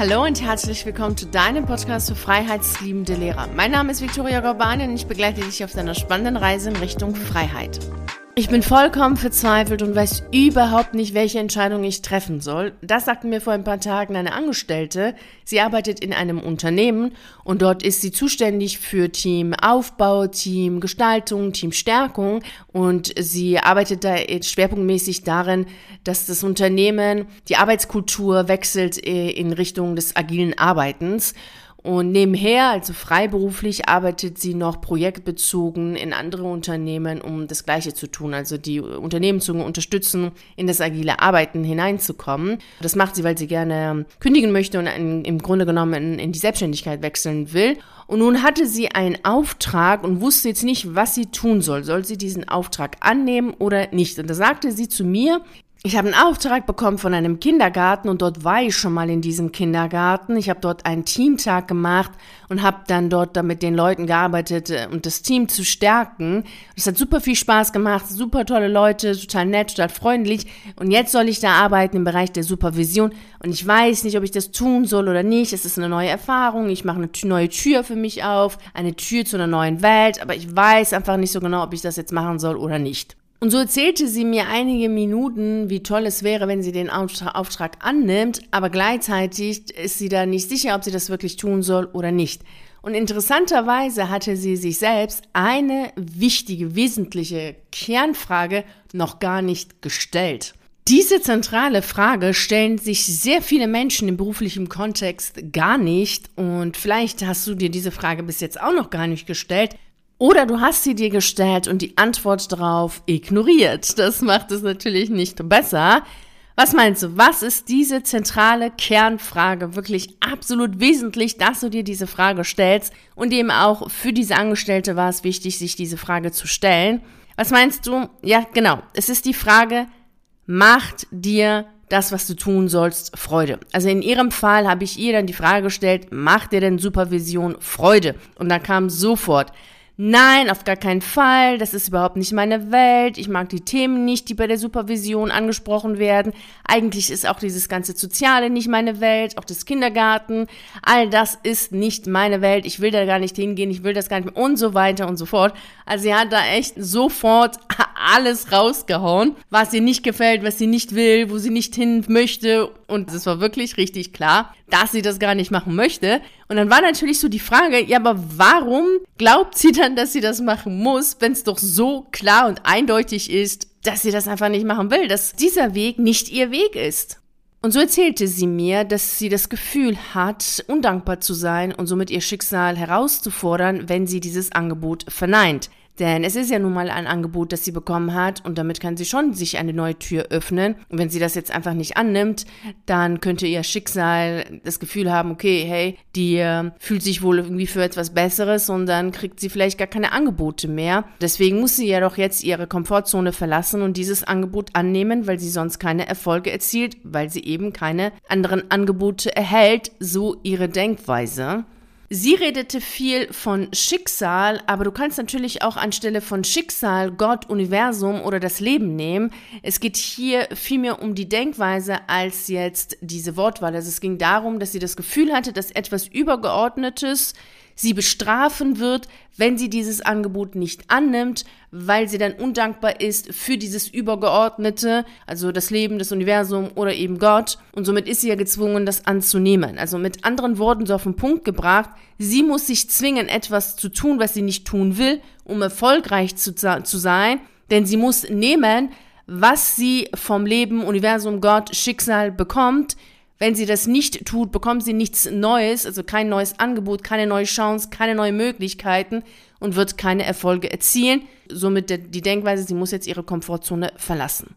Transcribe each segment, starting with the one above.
Hallo und herzlich willkommen zu deinem Podcast für freiheitsliebende Lehrer. Mein Name ist Viktoria Gorbani und ich begleite dich auf deiner spannenden Reise in Richtung Freiheit. Ich bin vollkommen verzweifelt und weiß überhaupt nicht, welche Entscheidung ich treffen soll. Das sagte mir vor ein paar Tagen eine Angestellte. Sie arbeitet in einem Unternehmen und dort ist sie zuständig für Team Aufbau, Team Gestaltung, Team Stärkung und sie arbeitet da schwerpunktmäßig darin, dass das Unternehmen die Arbeitskultur wechselt äh, in Richtung des agilen Arbeitens. Und nebenher, also freiberuflich, arbeitet sie noch projektbezogen in andere Unternehmen, um das Gleiche zu tun, also die Unternehmen zu unterstützen, in das agile Arbeiten hineinzukommen. Das macht sie, weil sie gerne kündigen möchte und im Grunde genommen in, in die Selbstständigkeit wechseln will. Und nun hatte sie einen Auftrag und wusste jetzt nicht, was sie tun soll. Soll sie diesen Auftrag annehmen oder nicht? Und da sagte sie zu mir, ich habe einen Auftrag bekommen von einem Kindergarten und dort war ich schon mal in diesem Kindergarten. Ich habe dort einen Teamtag gemacht und habe dann dort mit den Leuten gearbeitet, äh, um das Team zu stärken. Es hat super viel Spaß gemacht, super tolle Leute, total nett, total freundlich. Und jetzt soll ich da arbeiten im Bereich der Supervision und ich weiß nicht, ob ich das tun soll oder nicht. Es ist eine neue Erfahrung. Ich mache eine neue Tür für mich auf, eine Tür zu einer neuen Welt, aber ich weiß einfach nicht so genau, ob ich das jetzt machen soll oder nicht. Und so erzählte sie mir einige Minuten, wie toll es wäre, wenn sie den Auftrag annimmt, aber gleichzeitig ist sie da nicht sicher, ob sie das wirklich tun soll oder nicht. Und interessanterweise hatte sie sich selbst eine wichtige, wesentliche Kernfrage noch gar nicht gestellt. Diese zentrale Frage stellen sich sehr viele Menschen im beruflichen Kontext gar nicht und vielleicht hast du dir diese Frage bis jetzt auch noch gar nicht gestellt. Oder du hast sie dir gestellt und die Antwort darauf ignoriert. Das macht es natürlich nicht besser. Was meinst du, was ist diese zentrale Kernfrage wirklich absolut wesentlich, dass du dir diese Frage stellst und eben auch für diese Angestellte war es wichtig, sich diese Frage zu stellen. Was meinst du? Ja, genau. Es ist die Frage, macht dir das, was du tun sollst, Freude. Also in ihrem Fall habe ich ihr dann die Frage gestellt, macht dir denn Supervision Freude? Und dann kam sofort, Nein, auf gar keinen Fall. Das ist überhaupt nicht meine Welt. Ich mag die Themen nicht, die bei der Supervision angesprochen werden. Eigentlich ist auch dieses ganze Soziale nicht meine Welt, auch das Kindergarten. All das ist nicht meine Welt. Ich will da gar nicht hingehen. Ich will das gar nicht mehr und so weiter und so fort. Also sie hat da echt sofort alles rausgehauen, was ihr nicht gefällt, was sie nicht will, wo sie nicht hin möchte. Und es war wirklich richtig klar, dass sie das gar nicht machen möchte. Und dann war natürlich so die Frage, ja, aber warum glaubt sie dann, dass sie das machen muss, wenn es doch so klar und eindeutig ist, dass sie das einfach nicht machen will, dass dieser Weg nicht ihr Weg ist? Und so erzählte sie mir, dass sie das Gefühl hat, undankbar zu sein und somit ihr Schicksal herauszufordern, wenn sie dieses Angebot verneint. Denn es ist ja nun mal ein Angebot, das sie bekommen hat und damit kann sie schon sich eine neue Tür öffnen. Und wenn sie das jetzt einfach nicht annimmt, dann könnte ihr Schicksal das Gefühl haben, okay, hey, die äh, fühlt sich wohl irgendwie für etwas Besseres und dann kriegt sie vielleicht gar keine Angebote mehr. Deswegen muss sie ja doch jetzt ihre Komfortzone verlassen und dieses Angebot annehmen, weil sie sonst keine Erfolge erzielt, weil sie eben keine anderen Angebote erhält, so ihre Denkweise. Sie redete viel von Schicksal, aber du kannst natürlich auch anstelle von Schicksal Gott, Universum oder das Leben nehmen. Es geht hier vielmehr um die Denkweise als jetzt diese Wortwahl. Also es ging darum, dass sie das Gefühl hatte, dass etwas Übergeordnetes sie bestrafen wird, wenn sie dieses Angebot nicht annimmt, weil sie dann undankbar ist für dieses Übergeordnete, also das Leben, das Universum oder eben Gott. Und somit ist sie ja gezwungen, das anzunehmen. Also mit anderen Worten so auf den Punkt gebracht, sie muss sich zwingen, etwas zu tun, was sie nicht tun will, um erfolgreich zu, zu sein. Denn sie muss nehmen, was sie vom Leben, Universum, Gott, Schicksal bekommt, wenn sie das nicht tut, bekommt sie nichts Neues, also kein neues Angebot, keine neue Chance, keine neuen Möglichkeiten und wird keine Erfolge erzielen. Somit die Denkweise, sie muss jetzt ihre Komfortzone verlassen.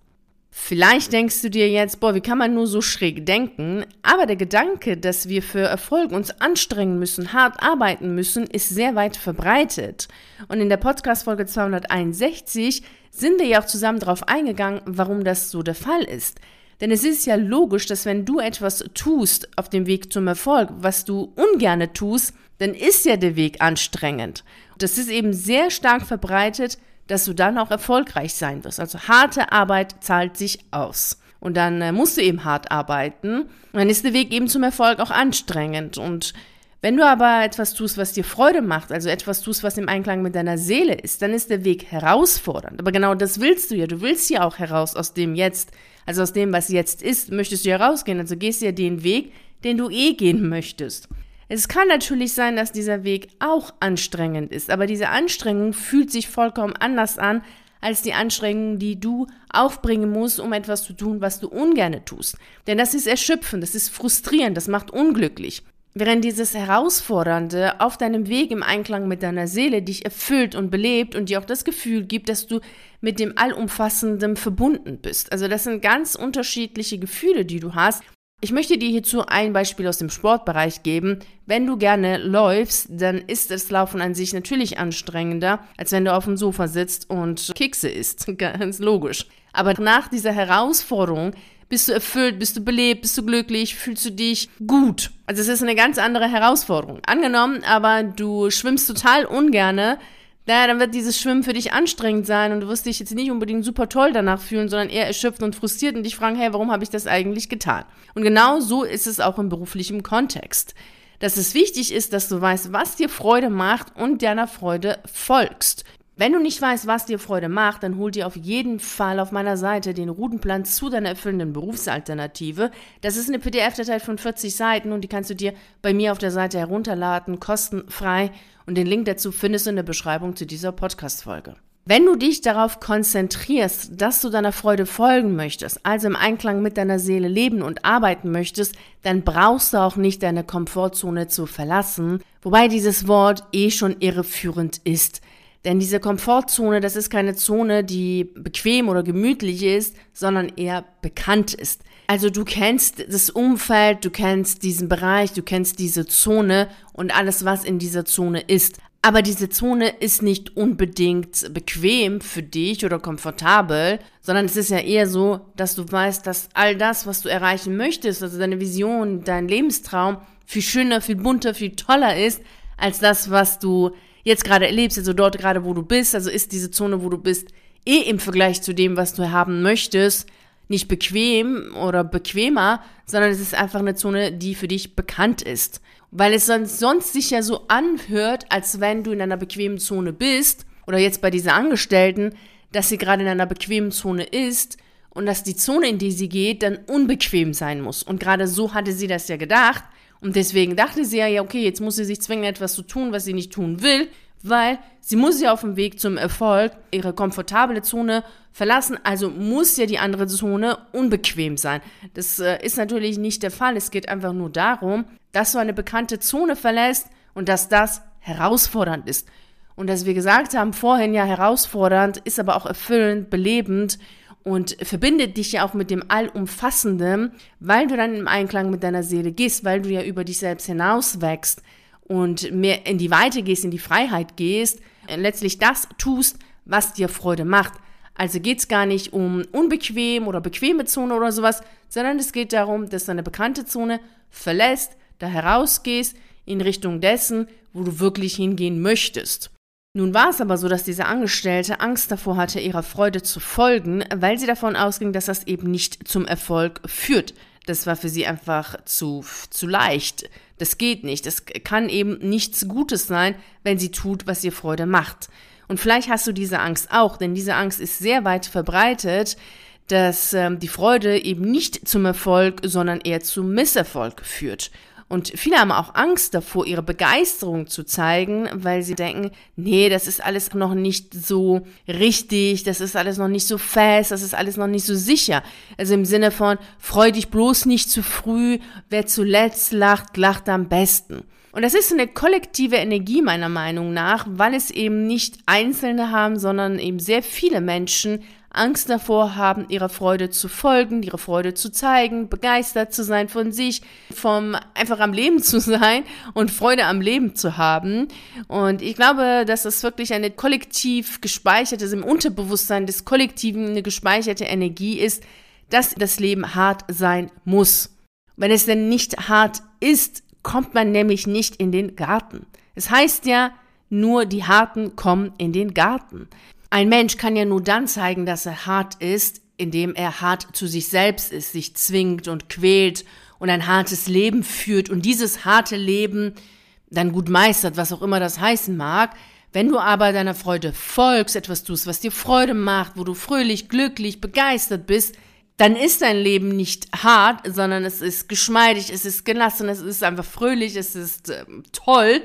Vielleicht denkst du dir jetzt, boah, wie kann man nur so schräg denken? Aber der Gedanke, dass wir für Erfolg uns anstrengen müssen, hart arbeiten müssen, ist sehr weit verbreitet. Und in der Podcast-Folge 261 sind wir ja auch zusammen darauf eingegangen, warum das so der Fall ist. Denn es ist ja logisch, dass wenn du etwas tust auf dem Weg zum Erfolg, was du ungerne tust, dann ist ja der Weg anstrengend. Das ist eben sehr stark verbreitet, dass du dann auch erfolgreich sein wirst. Also harte Arbeit zahlt sich aus. Und dann äh, musst du eben hart arbeiten. Und dann ist der Weg eben zum Erfolg auch anstrengend. Und wenn du aber etwas tust, was dir Freude macht, also etwas tust, was im Einklang mit deiner Seele ist, dann ist der Weg herausfordernd. Aber genau das willst du ja. Du willst ja auch heraus aus dem Jetzt, also aus dem, was jetzt ist, möchtest du herausgehen. Also gehst du ja den Weg, den du eh gehen möchtest. Es kann natürlich sein, dass dieser Weg auch anstrengend ist, aber diese Anstrengung fühlt sich vollkommen anders an als die Anstrengung, die du aufbringen musst, um etwas zu tun, was du ungerne tust. Denn das ist erschöpfend, das ist frustrierend, das macht unglücklich. Während dieses Herausfordernde auf deinem Weg im Einklang mit deiner Seele dich erfüllt und belebt und dir auch das Gefühl gibt, dass du mit dem Allumfassenden verbunden bist. Also das sind ganz unterschiedliche Gefühle, die du hast. Ich möchte dir hierzu ein Beispiel aus dem Sportbereich geben. Wenn du gerne läufst, dann ist das Laufen an sich natürlich anstrengender, als wenn du auf dem Sofa sitzt und Kekse isst. Ganz logisch. Aber nach dieser Herausforderung bist du erfüllt? Bist du belebt? Bist du glücklich? Fühlst du dich gut? Also es ist eine ganz andere Herausforderung. Angenommen, aber du schwimmst total ungerne, naja, dann wird dieses Schwimmen für dich anstrengend sein und du wirst dich jetzt nicht unbedingt super toll danach fühlen, sondern eher erschöpft und frustriert und dich fragen, hey, warum habe ich das eigentlich getan? Und genau so ist es auch im beruflichen Kontext. Dass es wichtig ist, dass du weißt, was dir Freude macht und deiner Freude folgst. Wenn du nicht weißt, was dir Freude macht, dann hol dir auf jeden Fall auf meiner Seite den Routenplan zu deiner erfüllenden Berufsalternative. Das ist eine PDF-Datei von 40 Seiten und die kannst du dir bei mir auf der Seite herunterladen, kostenfrei. Und den Link dazu findest du in der Beschreibung zu dieser Podcast-Folge. Wenn du dich darauf konzentrierst, dass du deiner Freude folgen möchtest, also im Einklang mit deiner Seele leben und arbeiten möchtest, dann brauchst du auch nicht deine Komfortzone zu verlassen, wobei dieses Wort eh schon irreführend ist. Denn diese Komfortzone, das ist keine Zone, die bequem oder gemütlich ist, sondern eher bekannt ist. Also du kennst das Umfeld, du kennst diesen Bereich, du kennst diese Zone und alles, was in dieser Zone ist. Aber diese Zone ist nicht unbedingt bequem für dich oder komfortabel, sondern es ist ja eher so, dass du weißt, dass all das, was du erreichen möchtest, also deine Vision, dein Lebenstraum, viel schöner, viel bunter, viel toller ist, als das, was du jetzt gerade erlebst, also dort gerade, wo du bist, also ist diese Zone, wo du bist, eh im Vergleich zu dem, was du haben möchtest, nicht bequem oder bequemer, sondern es ist einfach eine Zone, die für dich bekannt ist. Weil es sonst, sonst sich ja so anhört, als wenn du in einer bequemen Zone bist, oder jetzt bei dieser Angestellten, dass sie gerade in einer bequemen Zone ist und dass die Zone, in die sie geht, dann unbequem sein muss. Und gerade so hatte sie das ja gedacht. Und deswegen dachte sie ja, ja, okay, jetzt muss sie sich zwingen, etwas zu tun, was sie nicht tun will, weil sie muss ja auf dem Weg zum Erfolg ihre komfortable Zone verlassen, also muss ja die andere Zone unbequem sein. Das äh, ist natürlich nicht der Fall. Es geht einfach nur darum, dass du eine bekannte Zone verlässt und dass das herausfordernd ist. Und dass wir gesagt haben, vorhin ja herausfordernd, ist aber auch erfüllend, belebend und verbindet dich ja auch mit dem Allumfassenden, weil du dann im Einklang mit deiner Seele gehst, weil du ja über dich selbst hinaus wächst und mehr in die Weite gehst, in die Freiheit gehst, äh, letztlich das tust, was dir Freude macht. Also geht's gar nicht um unbequem oder bequeme Zone oder sowas, sondern es geht darum, dass du eine bekannte Zone verlässt, da herausgehst in Richtung dessen, wo du wirklich hingehen möchtest. Nun war es aber so, dass diese Angestellte Angst davor hatte, ihrer Freude zu folgen, weil sie davon ausging, dass das eben nicht zum Erfolg führt. Das war für sie einfach zu, zu leicht. Das geht nicht. Das kann eben nichts Gutes sein, wenn sie tut, was ihr Freude macht. Und vielleicht hast du diese Angst auch, denn diese Angst ist sehr weit verbreitet, dass ähm, die Freude eben nicht zum Erfolg, sondern eher zum Misserfolg führt. Und viele haben auch Angst davor, ihre Begeisterung zu zeigen, weil sie denken, nee, das ist alles noch nicht so richtig, das ist alles noch nicht so fest, das ist alles noch nicht so sicher. Also im Sinne von, freu dich bloß nicht zu früh, wer zuletzt lacht, lacht am besten. Und das ist eine kollektive Energie meiner Meinung nach, weil es eben nicht Einzelne haben, sondern eben sehr viele Menschen Angst davor haben, ihrer Freude zu folgen, ihre Freude zu zeigen, begeistert zu sein von sich, vom einfach am Leben zu sein und Freude am Leben zu haben. Und ich glaube, dass das wirklich eine kollektiv gespeicherte, im Unterbewusstsein des Kollektiven eine gespeicherte Energie ist, dass das Leben hart sein muss. Wenn es denn nicht hart ist, kommt man nämlich nicht in den Garten. Es heißt ja, nur die Harten kommen in den Garten. Ein Mensch kann ja nur dann zeigen, dass er hart ist, indem er hart zu sich selbst ist, sich zwingt und quält und ein hartes Leben führt und dieses harte Leben dann gut meistert, was auch immer das heißen mag. Wenn du aber deiner Freude folgst, etwas tust, was dir Freude macht, wo du fröhlich, glücklich, begeistert bist, dann ist dein Leben nicht hart, sondern es ist geschmeidig, es ist gelassen, es ist einfach fröhlich, es ist äh, toll.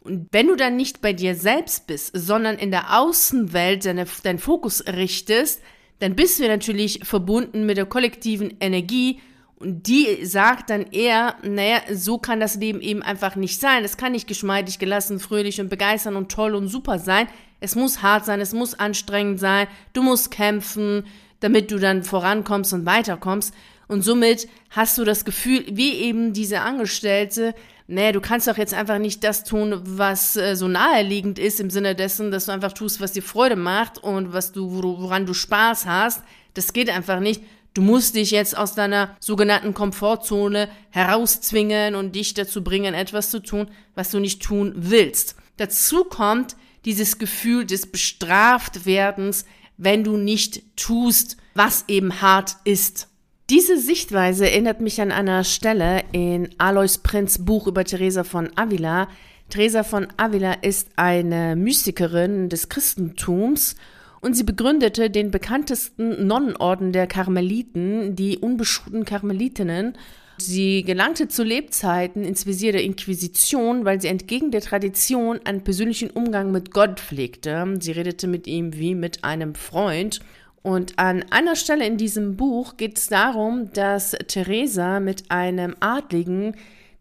Und wenn du dann nicht bei dir selbst bist, sondern in der Außenwelt deine, deinen Fokus richtest, dann bist du natürlich verbunden mit der kollektiven Energie und die sagt dann eher, naja, so kann das Leben eben einfach nicht sein. Es kann nicht geschmeidig, gelassen, fröhlich und begeistern und toll und super sein. Es muss hart sein, es muss anstrengend sein. Du musst kämpfen, damit du dann vorankommst und weiterkommst. Und somit hast du das Gefühl, wie eben diese Angestellte, naja, du kannst doch jetzt einfach nicht das tun, was äh, so naheliegend ist, im Sinne dessen, dass du einfach tust, was dir Freude macht und was du, woran du Spaß hast. Das geht einfach nicht. Du musst dich jetzt aus deiner sogenannten Komfortzone herauszwingen und dich dazu bringen, etwas zu tun, was du nicht tun willst. Dazu kommt dieses Gefühl des Bestraftwerdens, wenn du nicht tust, was eben hart ist. Diese Sichtweise erinnert mich an einer Stelle in Alois Prinz Buch über Teresa von Avila. Teresa von Avila ist eine Mystikerin des Christentums und sie begründete den bekanntesten Nonnenorden der Karmeliten, die unbeschuhten Karmelitinnen. Sie gelangte zu Lebzeiten ins Visier der Inquisition, weil sie entgegen der Tradition einen persönlichen Umgang mit Gott pflegte. Sie redete mit ihm wie mit einem Freund. Und an einer Stelle in diesem Buch geht es darum, dass Teresa mit einem Adligen,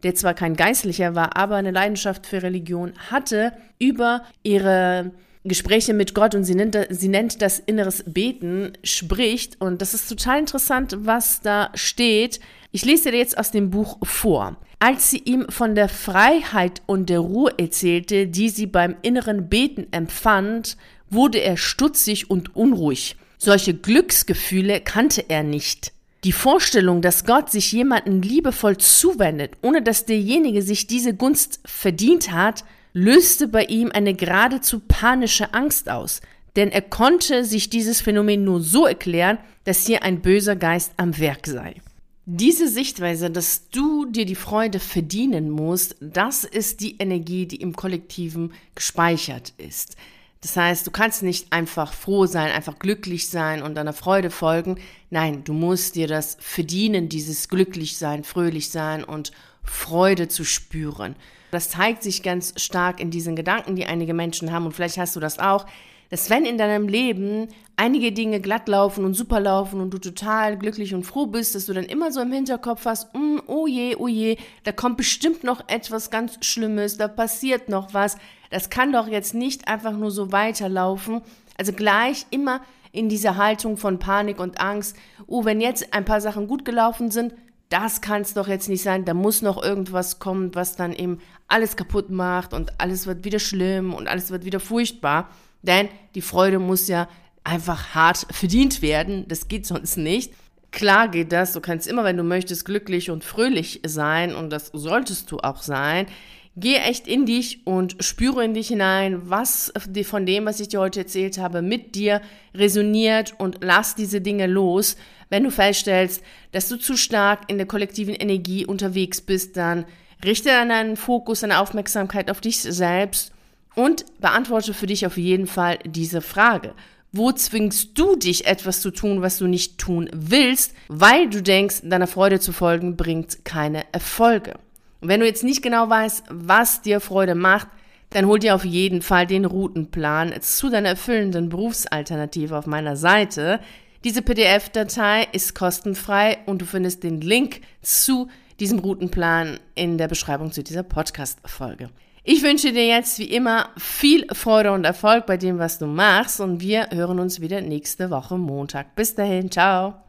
der zwar kein Geistlicher war, aber eine Leidenschaft für Religion hatte, über ihre Gespräche mit Gott und sie nennt, sie nennt das inneres Beten, spricht. Und das ist total interessant, was da steht. Ich lese dir jetzt aus dem Buch vor. Als sie ihm von der Freiheit und der Ruhe erzählte, die sie beim inneren Beten empfand, wurde er stutzig und unruhig. Solche Glücksgefühle kannte er nicht. Die Vorstellung, dass Gott sich jemanden liebevoll zuwendet, ohne dass derjenige sich diese Gunst verdient hat, löste bei ihm eine geradezu panische Angst aus, denn er konnte sich dieses Phänomen nur so erklären, dass hier ein böser Geist am Werk sei. Diese Sichtweise, dass du dir die Freude verdienen musst, das ist die Energie, die im Kollektiven gespeichert ist. Das heißt, du kannst nicht einfach froh sein, einfach glücklich sein und deiner Freude folgen. Nein, du musst dir das verdienen, dieses glücklich sein, fröhlich sein und Freude zu spüren. Das zeigt sich ganz stark in diesen Gedanken, die einige Menschen haben und vielleicht hast du das auch, dass wenn in deinem Leben einige Dinge glatt laufen und super laufen und du total glücklich und froh bist, dass du dann immer so im Hinterkopf hast, mm, oh je, oh je, da kommt bestimmt noch etwas ganz Schlimmes, da passiert noch was, das kann doch jetzt nicht einfach nur so weiterlaufen. Also gleich immer in dieser Haltung von Panik und Angst, oh, wenn jetzt ein paar Sachen gut gelaufen sind, das kann es doch jetzt nicht sein, da muss noch irgendwas kommen, was dann eben alles kaputt macht und alles wird wieder schlimm und alles wird wieder furchtbar. Denn die Freude muss ja einfach hart verdient werden, das geht sonst nicht. Klar geht das, du kannst immer, wenn du möchtest, glücklich und fröhlich sein und das solltest du auch sein. Geh echt in dich und spüre in dich hinein, was von dem, was ich dir heute erzählt habe, mit dir resoniert und lass diese Dinge los. Wenn du feststellst, dass du zu stark in der kollektiven Energie unterwegs bist, dann richte deinen Fokus, deine Aufmerksamkeit auf dich selbst und beantworte für dich auf jeden Fall diese Frage. Wo zwingst du dich etwas zu tun, was du nicht tun willst, weil du denkst, deiner Freude zu folgen bringt keine Erfolge? Und wenn du jetzt nicht genau weißt, was dir Freude macht, dann hol dir auf jeden Fall den Routenplan zu deiner erfüllenden Berufsalternative auf meiner Seite. Diese PDF-Datei ist kostenfrei und du findest den Link zu diesem Routenplan in der Beschreibung zu dieser Podcast-Folge. Ich wünsche dir jetzt wie immer viel Freude und Erfolg bei dem, was du machst und wir hören uns wieder nächste Woche Montag. Bis dahin, ciao.